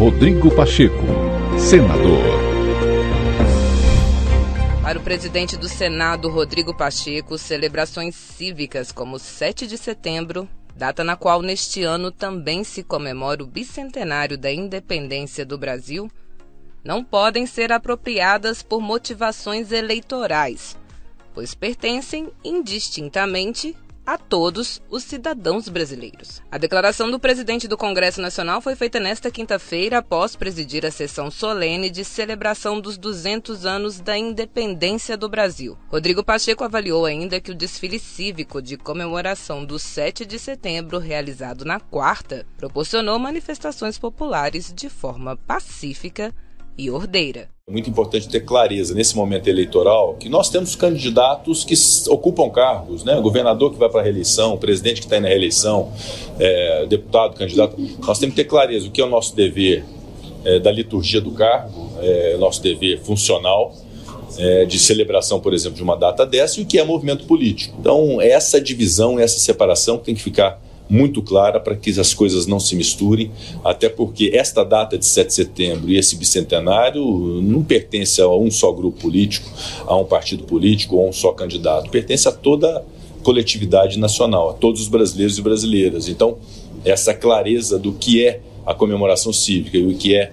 Rodrigo Pacheco, senador. Para o presidente do Senado, Rodrigo Pacheco, celebrações cívicas como 7 de setembro, data na qual neste ano também se comemora o bicentenário da independência do Brasil, não podem ser apropriadas por motivações eleitorais, pois pertencem indistintamente a todos os cidadãos brasileiros. A declaração do presidente do Congresso Nacional foi feita nesta quinta-feira após presidir a sessão solene de celebração dos 200 anos da independência do Brasil. Rodrigo Pacheco avaliou ainda que o desfile cívico de comemoração do 7 de setembro, realizado na quarta, proporcionou manifestações populares de forma pacífica e ordeira. Muito importante ter clareza nesse momento eleitoral que nós temos candidatos que ocupam cargos, né? governador que vai para a reeleição, presidente que está na reeleição, é, deputado, candidato. Nós temos que ter clareza o que é o nosso dever é, da liturgia do cargo, é, nosso dever funcional. É, de celebração, por exemplo, de uma data dessa e o que é movimento político. Então, essa divisão, essa separação tem que ficar muito clara para que as coisas não se misturem, até porque esta data de 7 de setembro e esse bicentenário não pertence a um só grupo político, a um partido político ou a um só candidato, pertence a toda a coletividade nacional, a todos os brasileiros e brasileiras. Então, essa clareza do que é a comemoração cívica e o que é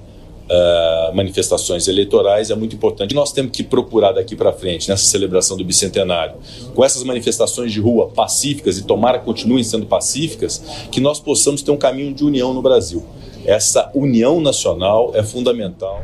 uh, manifestações eleitorais é muito importante. Nós temos que procurar daqui para frente, nessa celebração do bicentenário, com essas manifestações de rua pacíficas e tomara continuem sendo pacíficas, que nós possamos ter um caminho de união no Brasil. Essa união nacional é fundamental.